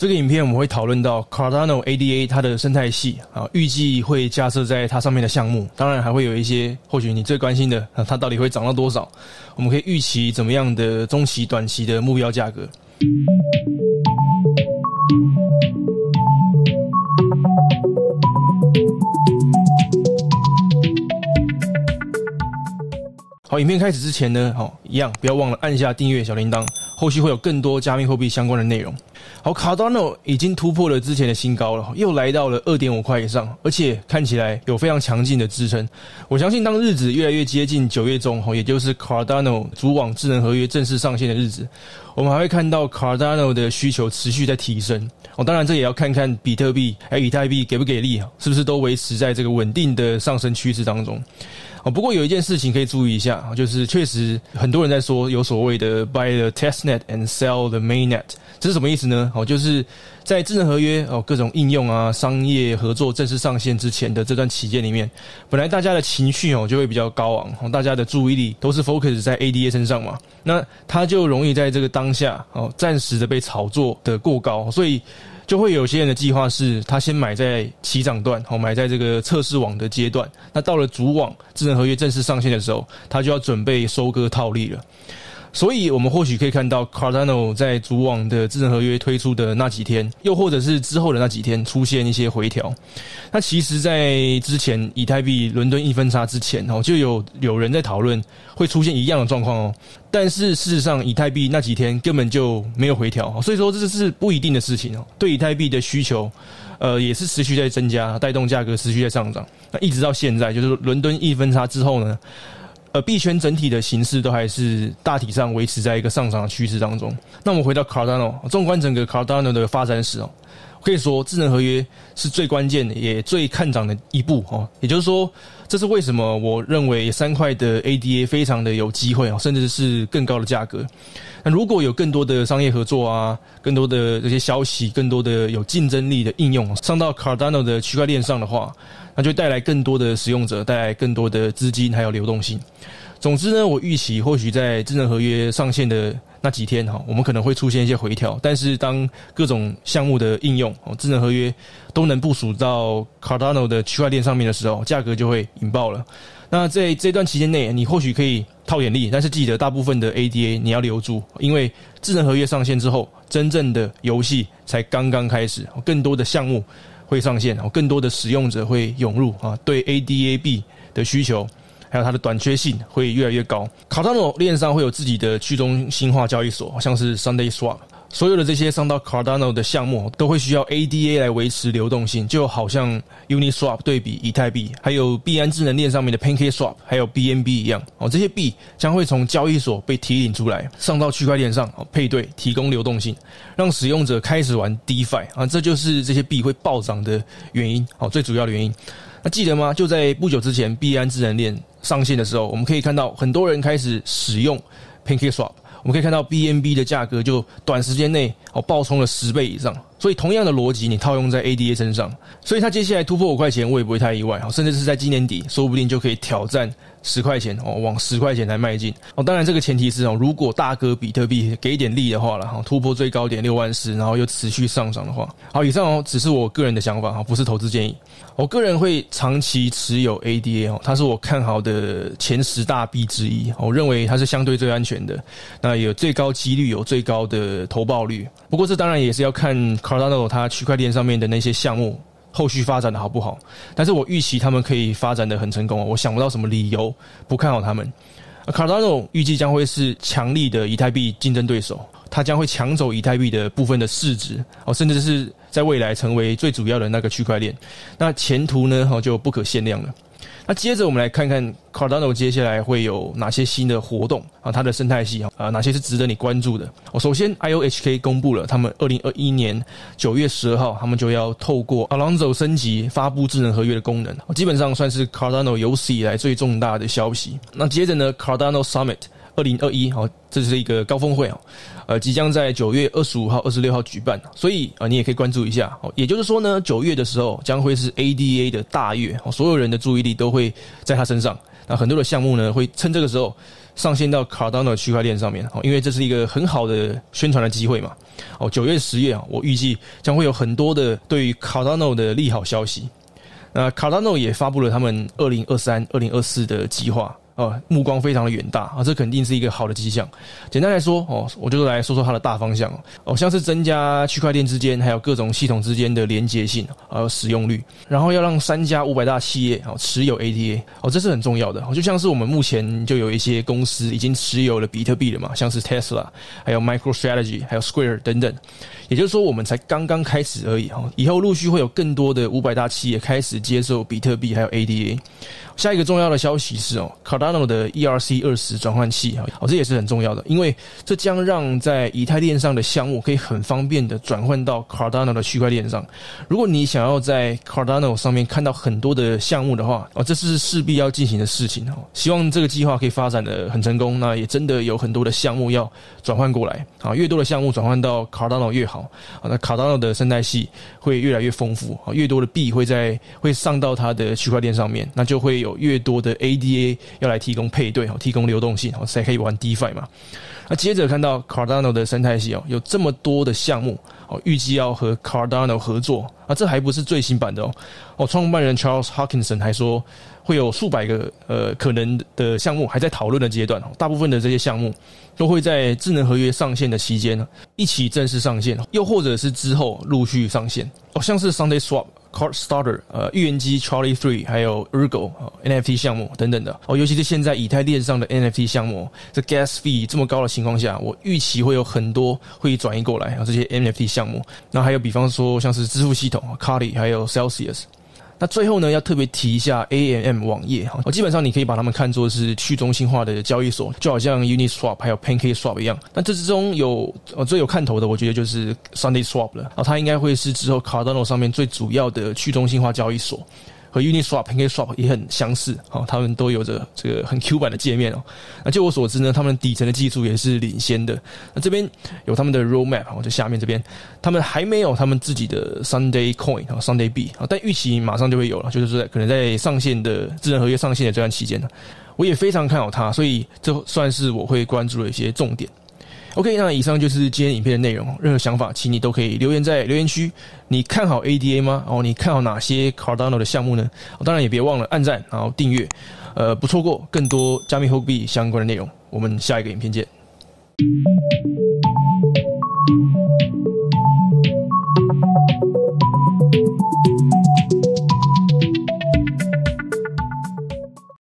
这个影片我们会讨论到 Cardano ADA 它的生态系啊，预计会架设在它上面的项目，当然还会有一些或许你最关心的啊，它到底会涨到多少？我们可以预期怎么样的中期、短期的目标价格。好，影片开始之前呢，好，一样不要忘了按下订阅小铃铛，后续会有更多加密货币相关的内容。好，Cardano 已经突破了之前的新高了，又来到了二点五块以上，而且看起来有非常强劲的支撑。我相信，当日子越来越接近九月中，也就是 Cardano 主网智能合约正式上线的日子，我们还会看到 Cardano 的需求持续在提升。哦，当然，这也要看看比特币还有以太币给不给力，是不是都维持在这个稳定的上升趋势当中。哦，不过有一件事情可以注意一下，就是确实很多人在说有所谓的 buy the testnet and sell the mainnet，这是什么意思呢？哦，就是在智能合约哦各种应用啊、商业合作正式上线之前的这段期间里面，本来大家的情绪哦就会比较高昂，哦，大家的注意力都是 focus 在 ADA 身上嘛，那它就容易在这个当下哦暂时的被炒作的过高，所以。就会有些人的计划是，他先买在起涨段，好买在这个测试网的阶段。那到了主网智能合约正式上线的时候，他就要准备收割套利了。所以，我们或许可以看到 Cardano 在主网的智能合约推出的那几天，又或者是之后的那几天，出现一些回调。那其实，在之前以太币伦敦一分差之前哦，就有有人在讨论会出现一样的状况哦。但是事实上，以太币那几天根本就没有回调，所以说这是不一定的事情哦。对以太币的需求，呃，也是持续在增加，带动价格持续在上涨。那一直到现在，就是伦敦一分差之后呢？呃，币圈整体的形势都还是大体上维持在一个上涨的趋势当中。那我们回到 Cardano，纵观整个 Cardano 的发展史哦，可以说智能合约是最关键的，也最看涨的一步哦。也就是说，这是为什么我认为三块的 ADA 非常的有机会哦，甚至是更高的价格。那如果有更多的商业合作啊，更多的这些消息，更多的有竞争力的应用上到 Cardano 的区块链上的话，那就带来更多的使用者，带来更多的资金还有流动性。总之呢，我预期或许在智能合约上线的那几天哈，我们可能会出现一些回调。但是当各种项目的应用哦，智能合约都能部署到 Cardano 的区块链上面的时候，价格就会引爆了。那在这段期间内，你或许可以套点利，但是记得大部分的 ADA 你要留住，因为智能合约上线之后，真正的游戏才刚刚开始，更多的项目会上线，然后更多的使用者会涌入啊，对 ADAB 的需求还有它的短缺性会越来越高。Cardano 链上会有自己的去中心化交易所，像是 Sunday Swap。所有的这些上到 Cardano 的项目都会需要 ADA 来维持流动性，就好像 Uniswap 对比以太币，还有币安智能链上面的 PancakeSwap，还有 BNB 一样哦，这些币将会从交易所被提领出来，上到区块链上，配对提供流动性，让使用者开始玩 DeFi 啊，这就是这些币会暴涨的原因哦，最主要的原因。那记得吗？就在不久之前，币安智能链上线的时候，我们可以看到很多人开始使用 PancakeSwap。我们可以看到 BNB 的价格就短时间内哦爆冲了十倍以上，所以同样的逻辑你套用在 ADA 身上，所以它接下来突破五块钱我也不会太意外，甚至是在今年底说不定就可以挑战十块钱哦，往十块钱来迈进哦。当然这个前提是哦，如果大哥比特币给点力的话了哈，突破最高点六万四，然后又持续上涨的话，好，以上哦只是我个人的想法哈，不是投资建议。我个人会长期持有 ADA 哦，它是我看好的前十大币之一。我认为它是相对最安全的，那有最高几率有最高的投报率。不过这当然也是要看 Cardano 它区块链上面的那些项目后续发展的好不好。但是我预期他们可以发展的很成功，我想不到什么理由不看好他们。Cardano 预计将会是强力的以太币竞争对手。它将会抢走以太币的部分的市值哦，甚至是在未来成为最主要的那个区块链。那前途呢？哦，就不可限量了。那接着我们来看看 Cardano 接下来会有哪些新的活动啊？它的生态系啊，哪些是值得你关注的？哦，首先 IOHK 公布了他们二零二一年九月十二号，他们就要透过 Alonzo 升级发布智能合约的功能，基本上算是 Cardano 有史以来最重大的消息。那接着呢，Cardano Summit。二零二一，好，这是一个高峰会啊，呃，即将在九月二十五号、二十六号举办，所以啊，你也可以关注一下。哦，也就是说呢，九月的时候将会是 ADA 的大月，所有人的注意力都会在他身上。那很多的项目呢，会趁这个时候上线到 Cardano 区块链上面哦，因为这是一个很好的宣传的机会嘛。哦，九月、十月啊，我预计将会有很多的对于 Cardano 的利好消息。那 Cardano 也发布了他们二零二三、二零二四的计划。哦，目光非常的远大啊，这肯定是一个好的迹象。简单来说，哦，我就来说说它的大方向哦，像是增加区块链之间还有各种系统之间的连接性还有使用率，然后要让三家五百大企业哦持有 ADA 哦，这是很重要的。就像是我们目前就有一些公司已经持有了比特币了嘛，像是 Tesla，还有 MicroStrategy，还有 Square 等等。也就是说，我们才刚刚开始而已哈，以后陆续会有更多的五百大企业开始接受比特币还有 ADA。下一个重要的消息是哦，Cardano 的 ERC 二十转换器啊，哦，这也是很重要的，因为这将让在以太链上的项目可以很方便的转换到 Cardano 的区块链上。如果你想要在 Cardano 上面看到很多的项目的话，哦，这是势必要进行的事情哦。希望这个计划可以发展的很成功，那也真的有很多的项目要转换过来啊，越多的项目转换到 Cardano 越好啊，那 Cardano 的生态系会越来越丰富啊，越多的币会在会上到它的区块链上面，那就会有。越多的 ADA 要来提供配对，提供流动性，才可以玩 DeFi 嘛。那接着看到 Cardano 的生态系哦，有这么多的项目哦，预计要和 Cardano 合作啊，这还不是最新版的哦。哦，创办人 Charles Hawkinson 还说会有数百个呃可能的项目还在讨论的阶段哦，大部分的这些项目都会在智能合约上线的期间呢一起正式上线，又或者是之后陆续上线哦，像是 Sunday Swap。Card Starter，呃，预言机 Charlie Three，还有 Ergo NFT 项目等等的哦，尤其是现在以太链上的 NFT 项目，这 Gas Fee 这么高的情况下，我预期会有很多会转移过来啊，这些 NFT 项目。那还有比方说像是支付系统 Cardi，还有 Celsius。那最后呢，要特别提一下 AMM 网页哈，基本上你可以把它们看作是去中心化的交易所，就好像 Uniswap 还有 PancakeSwap 一样。那这之中有呃最有看头的，我觉得就是 Sunday Swap 了，啊，它应该会是之后 Cardano 上面最主要的去中心化交易所。和 Uniswap、PancakeSwap 也很相似，哦，他们都有着这个很 Q 版的界面哦。那据我所知呢，他们底层的技术也是领先的。那这边有他们的 Roadmap，哦，就下面这边，他们还没有他们自己的 Sunday Coin 啊，Sunday 币啊，但预期马上就会有了，就是说可能在上线的智能合约上线的这段期间呢，我也非常看好它，所以这算是我会关注的一些重点。OK，那以上就是今天影片的内容。任何想法，请你都可以留言在留言区。你看好 ADA 吗？哦，你看好哪些 Cardano 的项目呢？当然也别忘了按赞，然后订阅，呃，不错过更多加密货币相关的内容。我们下一个影片见。